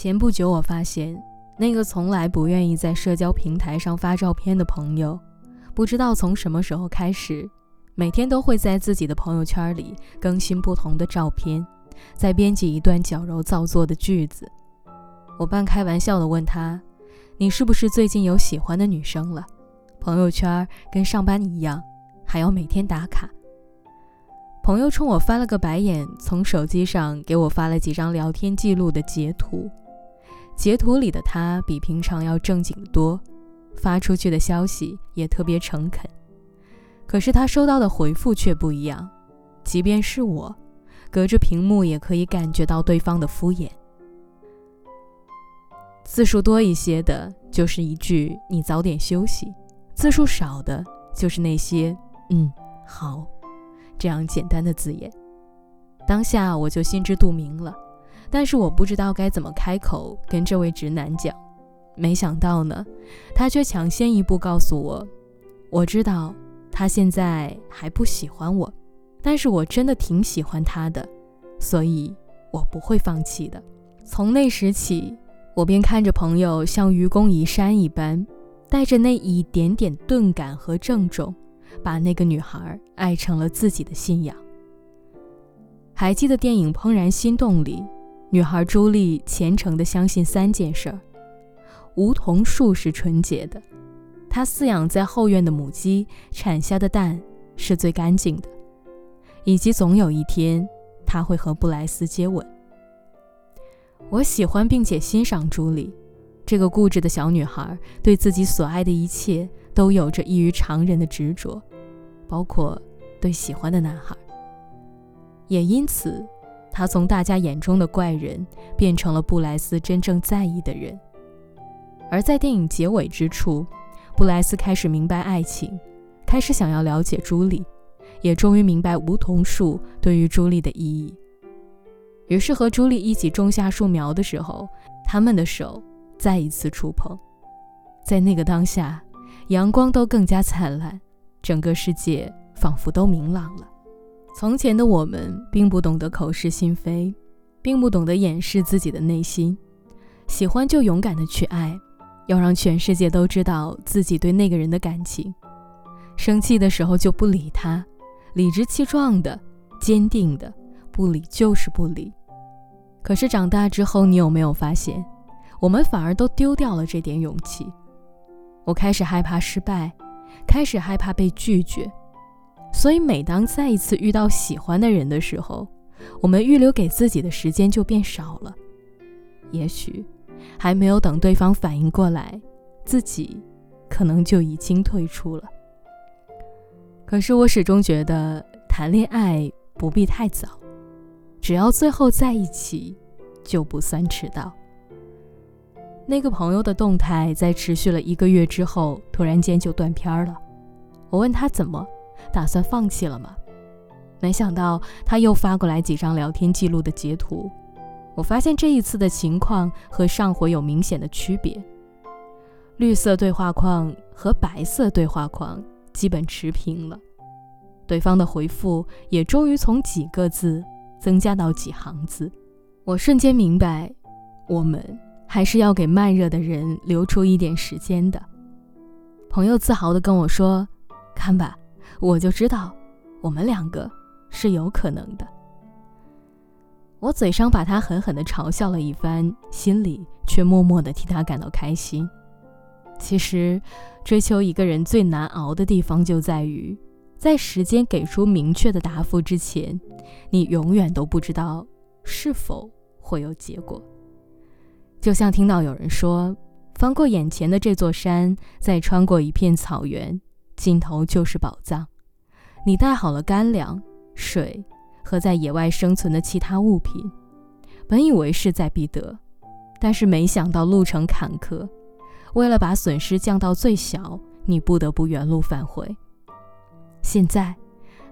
前不久，我发现那个从来不愿意在社交平台上发照片的朋友，不知道从什么时候开始，每天都会在自己的朋友圈里更新不同的照片，再编辑一段矫揉造作的句子。我半开玩笑地问他：“你是不是最近有喜欢的女生了？朋友圈跟上班一样，还要每天打卡？”朋友冲我翻了个白眼，从手机上给我发了几张聊天记录的截图。截图里的他比平常要正经多，发出去的消息也特别诚恳。可是他收到的回复却不一样，即便是我，隔着屏幕也可以感觉到对方的敷衍。字数多一些的，就是一句“你早点休息”；字数少的，就是那些“嗯，好”这样简单的字眼。当下我就心知肚明了。但是我不知道该怎么开口跟这位直男讲，没想到呢，他却抢先一步告诉我，我知道他现在还不喜欢我，但是我真的挺喜欢他的，所以我不会放弃的。从那时起，我便看着朋友像愚公移山一般，带着那一点点钝感和郑重，把那个女孩爱成了自己的信仰。还记得电影《怦然心动》里。女孩朱莉虔诚地相信三件事：梧桐树是纯洁的，她饲养在后院的母鸡产下的蛋是最干净的，以及总有一天她会和布莱斯接吻。我喜欢并且欣赏朱莉，这个固执的小女孩对自己所爱的一切都有着异于常人的执着，包括对喜欢的男孩，也因此。他从大家眼中的怪人变成了布莱斯真正在意的人，而在电影结尾之处，布莱斯开始明白爱情，开始想要了解朱莉，也终于明白梧桐树对于朱莉的意义。于是和朱莉一起种下树苗的时候，他们的手再一次触碰，在那个当下，阳光都更加灿烂，整个世界仿佛都明朗了。从前的我们并不懂得口是心非，并不懂得掩饰自己的内心，喜欢就勇敢的去爱，要让全世界都知道自己对那个人的感情。生气的时候就不理他，理直气壮的、坚定的不理就是不理。可是长大之后，你有没有发现，我们反而都丢掉了这点勇气？我开始害怕失败，开始害怕被拒绝。所以，每当再一次遇到喜欢的人的时候，我们预留给自己的时间就变少了。也许，还没有等对方反应过来，自己可能就已经退出了。可是，我始终觉得谈恋爱不必太早，只要最后在一起，就不算迟到。那个朋友的动态在持续了一个月之后，突然间就断片了。我问他怎么？打算放弃了吗？没想到他又发过来几张聊天记录的截图。我发现这一次的情况和上回有明显的区别。绿色对话框和白色对话框基本持平了，对方的回复也终于从几个字增加到几行字。我瞬间明白，我们还是要给慢热的人留出一点时间的。朋友自豪地跟我说：“看吧。”我就知道，我们两个是有可能的。我嘴上把他狠狠地嘲笑了一番，心里却默默地替他感到开心。其实，追求一个人最难熬的地方就在于，在时间给出明确的答复之前，你永远都不知道是否会有结果。就像听到有人说，翻过眼前的这座山，再穿过一片草原。尽头就是宝藏。你带好了干粮、水和在野外生存的其他物品，本以为势在必得，但是没想到路程坎坷。为了把损失降到最小，你不得不原路返回。现在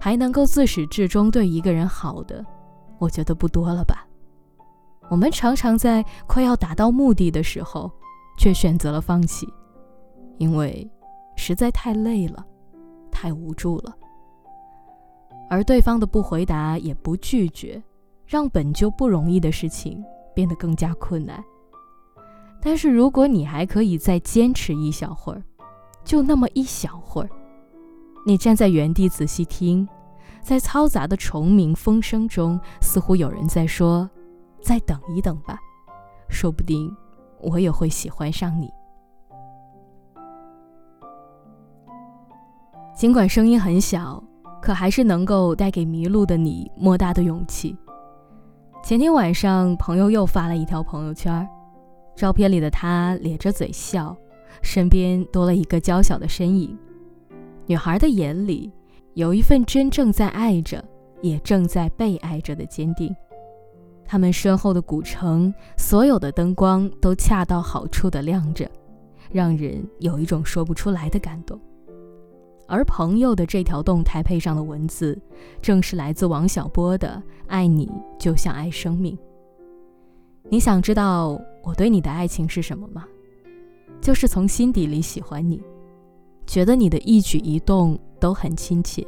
还能够自始至终对一个人好的，我觉得不多了吧？我们常常在快要达到目的的时候，却选择了放弃，因为。实在太累了，太无助了。而对方的不回答也不拒绝，让本就不容易的事情变得更加困难。但是如果你还可以再坚持一小会儿，就那么一小会儿，你站在原地仔细听，在嘈杂的虫鸣风声中，似乎有人在说：“再等一等吧，说不定我也会喜欢上你。”尽管声音很小，可还是能够带给迷路的你莫大的勇气。前天晚上，朋友又发了一条朋友圈，照片里的他咧着嘴笑，身边多了一个娇小的身影。女孩的眼里有一份真正在爱着，也正在被爱着的坚定。他们身后的古城，所有的灯光都恰到好处的亮着，让人有一种说不出来的感动。而朋友的这条动态配上的文字，正是来自王小波的“爱你就像爱生命”。你想知道我对你的爱情是什么吗？就是从心底里喜欢你，觉得你的一举一动都很亲切。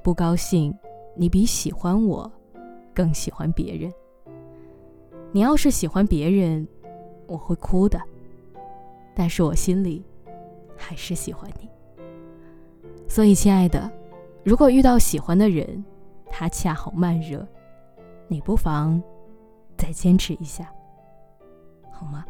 不高兴，你比喜欢我更喜欢别人。你要是喜欢别人，我会哭的。但是我心里还是喜欢你。所以，亲爱的，如果遇到喜欢的人，他恰好慢热，你不妨再坚持一下，好吗？